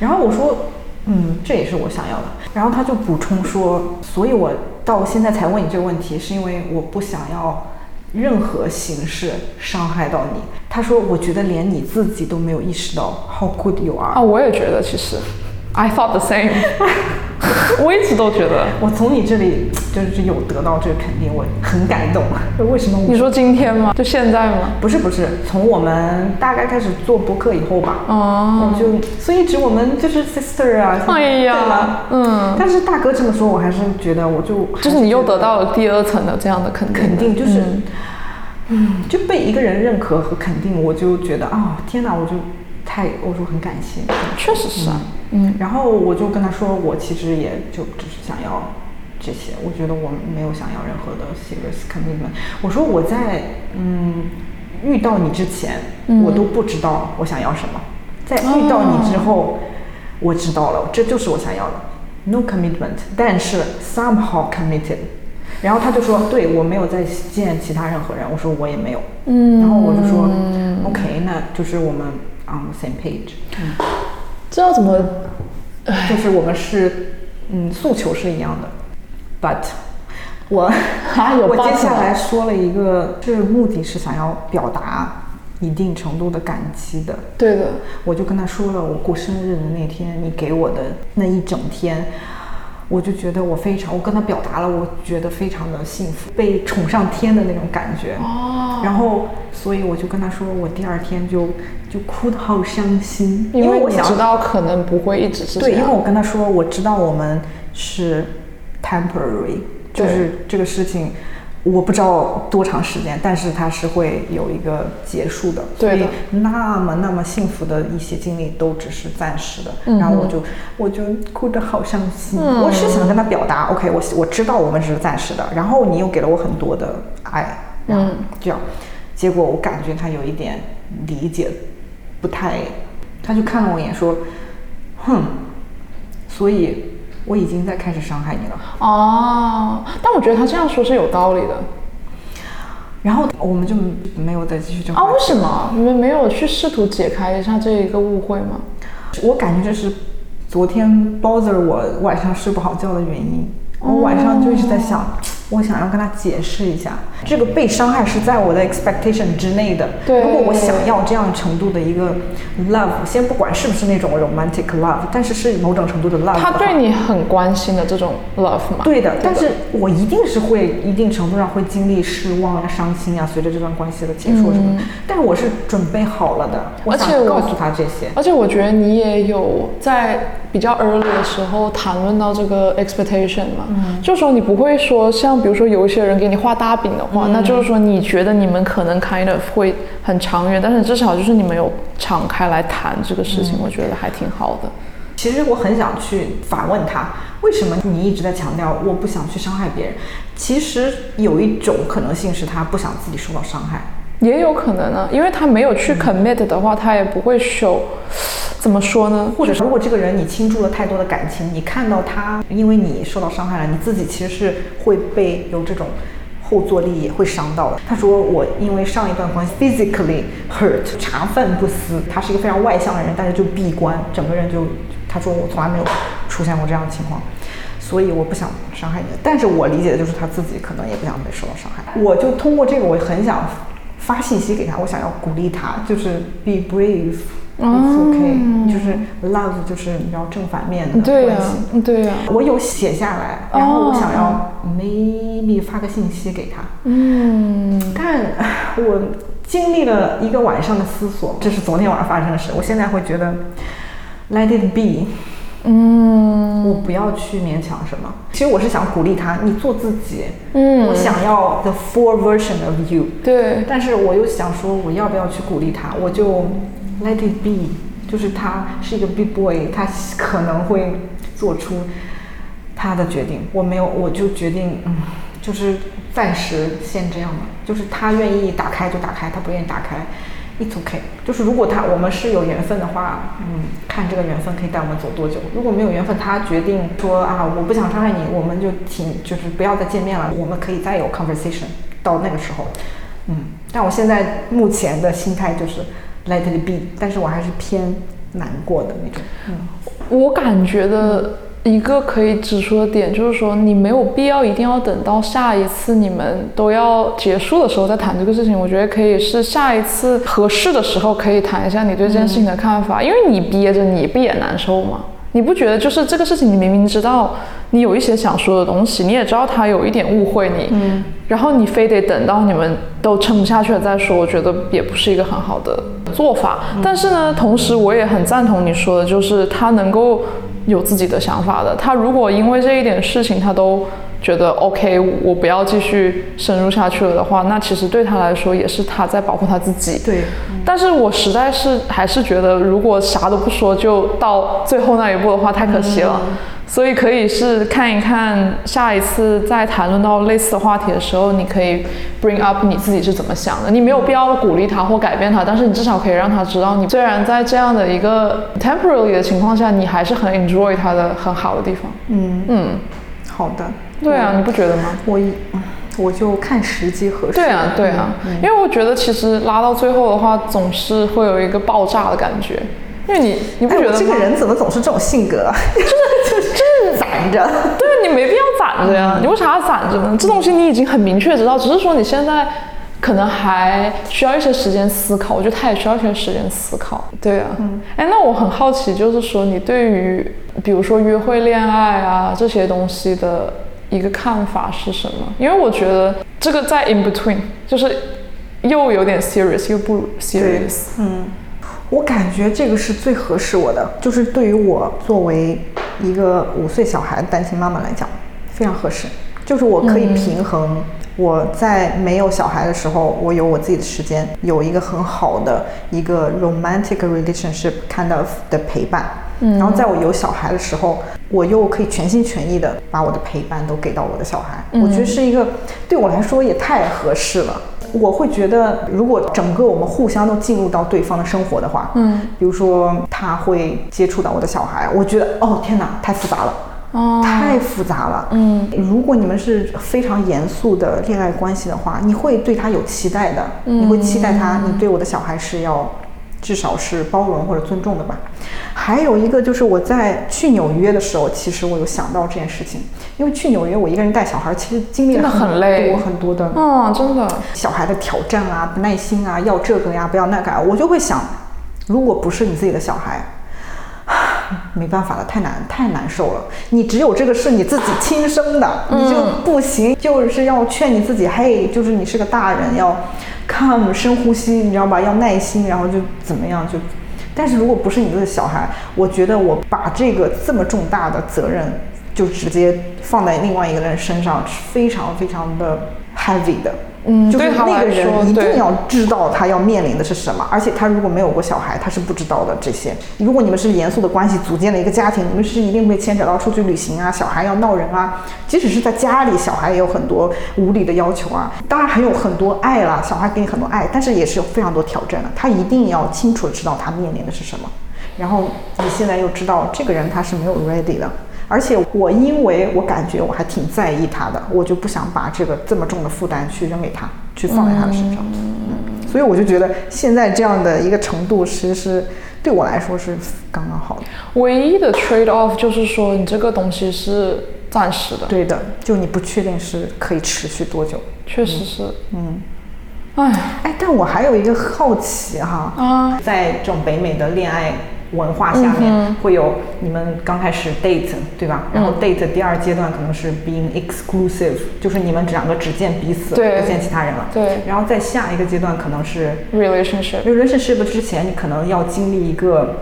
然后我说，嗯，这也是我想要的。然后他就补充说，所以我到现在才问你这个问题，是因为我不想要任何形式伤害到你。他说，我觉得连你自己都没有意识到 how good you are 啊，我也觉得其实。I thought the same，我一直都觉得，我从你这里就是有得到这个肯定，我很感动。为什么？你说今天吗？就现在吗？不是不是，从我们大概开始做播客以后吧。哦。我就所以指我们就是 sister 啊。哎呀。嗯。但是大哥这么说，我还是觉得我就就是你又得到了第二层的这样的肯定。肯定就是，嗯，就被一个人认可和肯定，我就觉得啊，天哪，我就。太，我说很感谢，确实是啊，嗯，然后我就跟他说，我其实也就只是想要这些，我觉得我没有想要任何的 serious commitment。我说我在嗯遇到你之前，我都不知道我想要什么，在遇到你之后，我知道了，这就是我想要的，no commitment，但是 somehow committed。然后他就说，对我没有再见其他任何人，我说我也没有，嗯，然后我就说，OK，那就是我们。On the same page，嗯，这要怎么？就是我们是，嗯，诉求是一样的，but 我我接下来说了一个，是目的是想要表达一定程度的感激的。对的，我就跟他说了，我过生日的那天，你给我的那一整天。我就觉得我非常，我跟他表达了，我觉得非常的幸福，被宠上天的那种感觉。哦。然后，所以我就跟他说，我第二天就就哭得好伤心，因为我知道可能不会一直是对，因为我跟他说，我知道我们是 temporary，就是这个事情。我不知道多长时间，但是它是会有一个结束的，所以对的那么那么幸福的一些经历都只是暂时的。嗯然后我就我就哭得好伤心。嗯。我是想跟他表达，OK，我我知道我们只是暂时的，然后你又给了我很多的爱，然后嗯这样，结果我感觉他有一点理解不太，他就看了我一眼说，哼，所以我已经在开始伤害你了。哦，但我觉得他这样说是有道理的然后我们就没有再继续这个啊。为什么你们没有去试图解开一下这一个误会吗？我感觉这是昨天 bother 我晚上睡不好觉的原因。我晚上就一直在想，我想要跟他解释一下，这个被伤害是在我的 expectation 之内的。对如果我想要这样程度的一个 love，先不管是不是那种 romantic love，但是是某种程度的 love 的。他对你很关心的这种 love 嘛？对的，但是我一定是会一定程度上会经历失望啊、伤心啊，随着这段关系的结束什么的。但是我是准备好了的，我而且我想告诉他这些。而且我觉得你也有在比较 early 的时候谈论到这个 expectation 嘛，嗯就说你不会说像比如说有一些人给你画大饼的嗯话，那就是说你觉得你们可能 kind of 会很长远，但是至少就是你们有敞开来谈这个事嗯情，我觉得还挺好的。其实我很想去反问他，为什么你一直在强调我不想去伤害别人？其实有一种可能性是他不想自己受到伤害。也有可能呢，因为他没有去 commit 的话，他也不会 show。怎么说呢？或者是如果这个人你倾注了太多的感情，你看到他因为你受到伤害了，你自己其实是会被有这种后坐力也会伤到的。他说我因为上一段关系 physically hurt，茶饭不思。他是一个非常外向的人，但是就闭关，整个人就他说我从来没有出现过这样的情况。所以我不想伤害你，但是我理解的就是他自己可能也不想被受到伤害。我就通过这个，我很想发信息给他，我想要鼓励他，就是 be brave。It's okay，、就是 love，就是你知道正反面的对呀、关系。对呀、我有写下来，然后我想要 maybe 发个信息给他，嗯，但我经历了一个晚上的思索，这是昨天晚上发生的事。我现在会觉得 let it be，嗯，我不要去勉强什么。其实我是想鼓励他，你做自己。嗯我想要 the full version of you，对，但是我又想说，我要不要去鼓励他？我就 let it be，就是他是一个 big boy，他可能会做出他的决定。我没有，我就决定，嗯，就是暂时先这样吧。就是他愿意打开就打开，他不愿意打开，it's okay。就是如果他我们是有缘分的话，嗯，看这个缘分可以带我们走多久。如果没有缘分，他决定说啊，我不想伤害你，我们就停，就是不要再见面了，我们可以再有 conversation。到那个时候，嗯，但我现在目前的心态就是 let it be，但是我还是偏难过的那种。嗯，我感觉的一个可以指出的点就是说，你没有必要一定要等到下一次你们都要结束的时候再谈这个事情。我觉得可以是下一次合适的时候可以谈一下你对这件事情的看法，因为你憋着你不也难受吗？你不觉得就是这个事情，你明明知道你有一些想说的东西，你也知道他有一点误会你，嗯，然后你非得等到你们都撑不下去了再说，我觉得也不是一个很好的做法。但是呢，同时我也很赞同你说的，就是他能够有自己的想法的。他如果因为这一点事情他都觉得 OK，我不要继续深入下去了的话，那其实对他来说也是他在保护他自己。对，但是我实在是还是觉得，如果啥都不说就到最后那一步的话，太可惜了。所以可以是看一看下一次再谈论到类似的话题的时候，你可以 bring up 你自己是怎么想的。你没有必要鼓励他或改变他，但是你至少可以让他知道，你虽然在这样的一个 temporary 的情况下，你还是很 enjoy 他的很好的地方。嗯，嗯，好的。对啊，你不觉得吗？我一我就看时机合适。对啊，对啊，因为我觉得其实拉到最后的话，总是会有一个爆炸的感觉，因为你你不哎觉得这个人怎么总是这种性格啊？就是就是攒着。对你没必要攒着呀，你为啥要攒着呢？这东西你已经很明确知道，只是说你现在可能还需要一些时间思考。我觉得他也需要一些时间思考。对啊，嗯哎、那我很好奇，就是说你对于比如说约会、恋爱啊这些东西的一个看法是什么？因为我觉得这个在 in between，就是又有点 serious 又不 serious。嗯，我感觉这个是最合适我的，就是对于我作为一个五岁小孩的单亲妈妈来讲，非常合适。就是我可以平衡我在没有小孩的时候，我有我自己的时间，有一个很好的一个 romantic relationship kind of 的陪伴。嗯然后在我有小孩的时候，我又可以全心全意的把我的陪伴都给到我的小孩。我觉得是一个对我来说也太合适了。我会觉得，如果整个我们互相都进入到对方的生活的话，嗯，比如说他会接触到我的小孩，我觉得哦天哪，太复杂了。哦，太复杂了。嗯，如果你们是非常严肃的恋爱关系的话，你会对他有期待的，嗯你会期待他，你对我的小孩是要至少是包容或者尊重的吧。还有一个就是我在去纽约的时候，其实我有想到这件事情，因为去纽约我一个人带小孩，其实经历了很很多很多的嗯，真的，小孩的挑战啊、不耐心啊、要这个呀、不要那个啊，我就会想，如果不是你自己的小孩，没办法了，太难太难受了。你只有这个是你自己亲生的，你就不行，就是要劝你自己，嘿，就是你是个大人，要 come 深呼吸，你知道吧？要耐心，然后就怎么样就。但是如果不是你的小孩，我觉得我把这个这么重大的责任就直接放在另外一个人身上，是非常非常的 heavy 的。嗯就是那个人一定要知道他要面临的是什么，而且他如果没有过小孩，他是不知道的这些。如果你们是严肃的关系，组建了一个家庭，你们是一定会牵扯到出去旅行啊，小孩要闹人啊。即使是在家里，小孩也有很多无理的要求啊。当然还有很多爱啦，小孩给你很多爱，但是也是有非常多挑战的。他一定要清楚的知道他面临的是什么。然后你现在又知道这个人他是没有 ready 的，而且我因为我感觉我还挺在意他的，我就不想把这个这么重的负担去扔给他，去放在他的身上。嗯，所以我就觉得现在这样的一个程度，其实是对我来说是刚刚好的。唯一的 trade off 就是说你这个东西是暂时的，对的，就你不确定是可以持续多久。确实是，嗯，哎，哎，但我还有一个好奇哈，啊，在这种北美的恋爱文化下面，会有你们刚开始 date 对吧？然后 date 第二阶段可能是 being exclusive，就是你们两个只见彼此，不见其他人了。对然后在下一个阶段可能是 relationship，relationship 之前，你可能要经历一个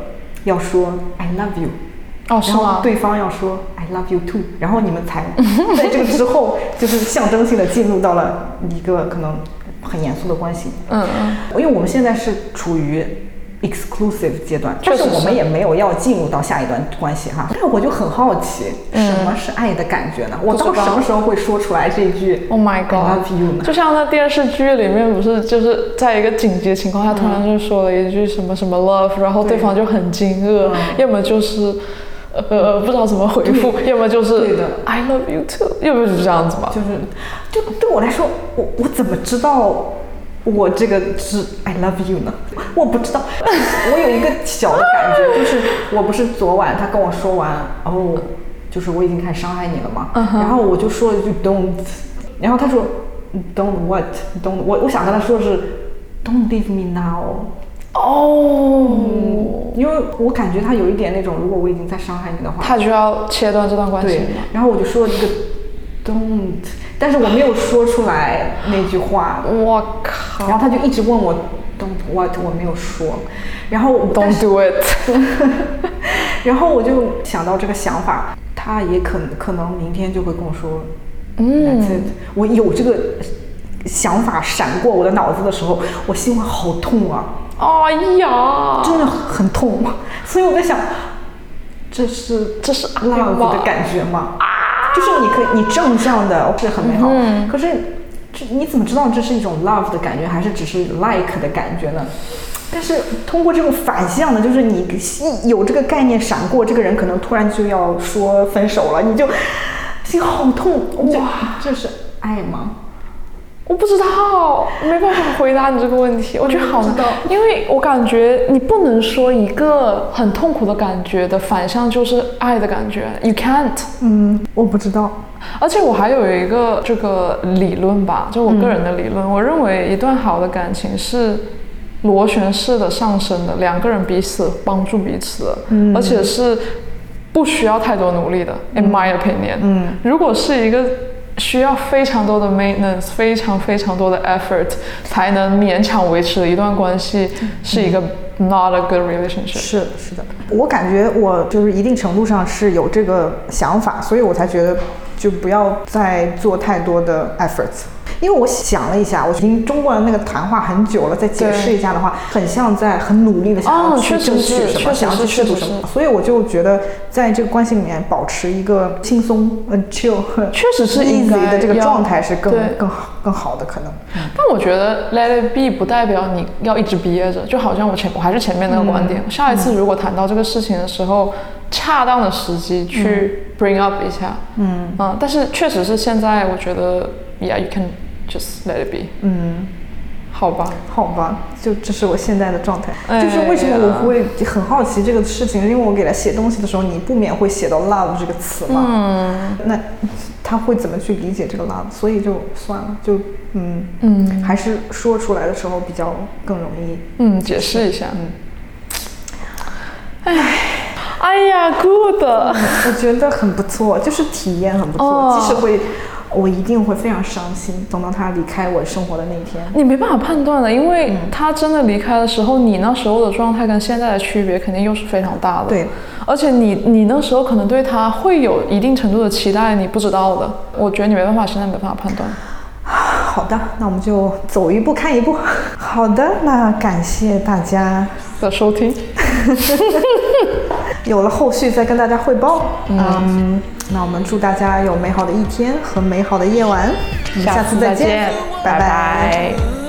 要说 I love you，哦，是然后吗？对方要说 I love you too，然后你们才在这个之后，就是象征性的进入到了一个可能很严肃的关系。嗯嗯，因为我们现在是处于 exclusive 阶段，确实是但是我们也没有要进入到下一段关系哈。但我就很好奇，什么是爱的感觉呢？我到什么时候会说出来这句 Oh my 呢？就像那电视剧里面，不是就是在一个紧急的情况下，突然就说了一句什么什么 love，然后对对方就很惊愕，嗯要么就是呃不知道怎么回复，要么就是对的 I love you too，要不就是这样子嘛。就是，就对我来说，我我怎么知道我这个是 I love you 呢？我不知道，我有一个小的感觉，就是我不是昨晚他跟我说完，哦，就是我已经开始伤害你了嘛，然后我就说了一句 don't，然后他说 don't what don't，我我想跟他说的是 don't leave me now。哦，因为我感觉他有一点那种，如果我已经在伤害你的话，他就要切断这段关系。对。，然后我就说了一个 don't，但是我没有说出来那句话，我靠。然后他就一直问我 don't what，我没有说，然后，Don't do it。然后我就想到这个想法，他也可可能明天就会跟我说，嗯。That's it，我有这个想法闪过我的脑子的时候，我心里好痛啊，哎呀，真的很痛，所以我在想，这是这是爱 love 的感觉吗？啊就是你可以，你正向的是很美好，嗯。可是这你怎么知道这是一种 love 的感觉，还是只是 like 的感觉呢？但是通过这种反向的，就是你一有这个概念闪过，这个人可能突然就要说分手了，你就心好痛，哇，这是爱吗？我不知道，没办法回答你这个问题，我觉得好难因为我感觉你不能说一个很痛苦的感觉的反向就是爱的感觉，you can't。嗯，我不知道。而且我还有一个这个理论吧，就我个人的理论，我认为一段好的感情是螺旋式的上升的，两个人彼此帮助彼此的，而且是不需要太多努力的。In my opinion，嗯，如果是一个需要非常多的 maintenance，非常非常多的 effort 才能勉强维持的一段关系，是一个 not a good relationship。是是的，我感觉我就是一定程度上是有这个想法，所以我才觉得就不要再做太多的 efforts。因为我想了一下，我已经中过了那个谈话很久了，再解释一下的话，很像在很努力的想要哦去争取什么，想要去试图什么，所以我就觉得在这个关系里面保持一个轻松、嗯 chill、确实是应 easy 该的这个状态是更更好更好的可能。但我觉得 let it be 不代表你要一直憋着，就好像我前我还是前面那个观点，下一次如果谈到这个事情的时候，恰当的时机去 bring up 一下，嗯但是确实是现在我觉得，yeah you can just let it be，嗯。好吧，好吧，就这是我现在的状态。哎就是为什么我会很好奇这个事情，因为我给他写东西的时候，你不免会写到 love 这个词嘛。嗯那他会怎么去理解这个 love？所以就算了，就嗯嗯还是说出来的时候比较更容易。嗯，解释一下，嗯，哎呀，good，我觉得很不错，就是体验很不错，哦即使会，我一定会非常伤心，等到他离开我生活的那一天。你没办法判断的，因为他真的离开的时候，你那时候的状态跟现在的区别肯定又是非常大的。对，而且你你那时候可能对他会有一定程度的期待，你不知道的。我觉得你没办法，现在没办法判断。好的，那我们就走一步看一步。好的，那感谢大家。的收听，有了后续再跟大家汇报。嗯，那我们祝大家有美好的一天和美好的夜晚。我们下次再见，拜。拜拜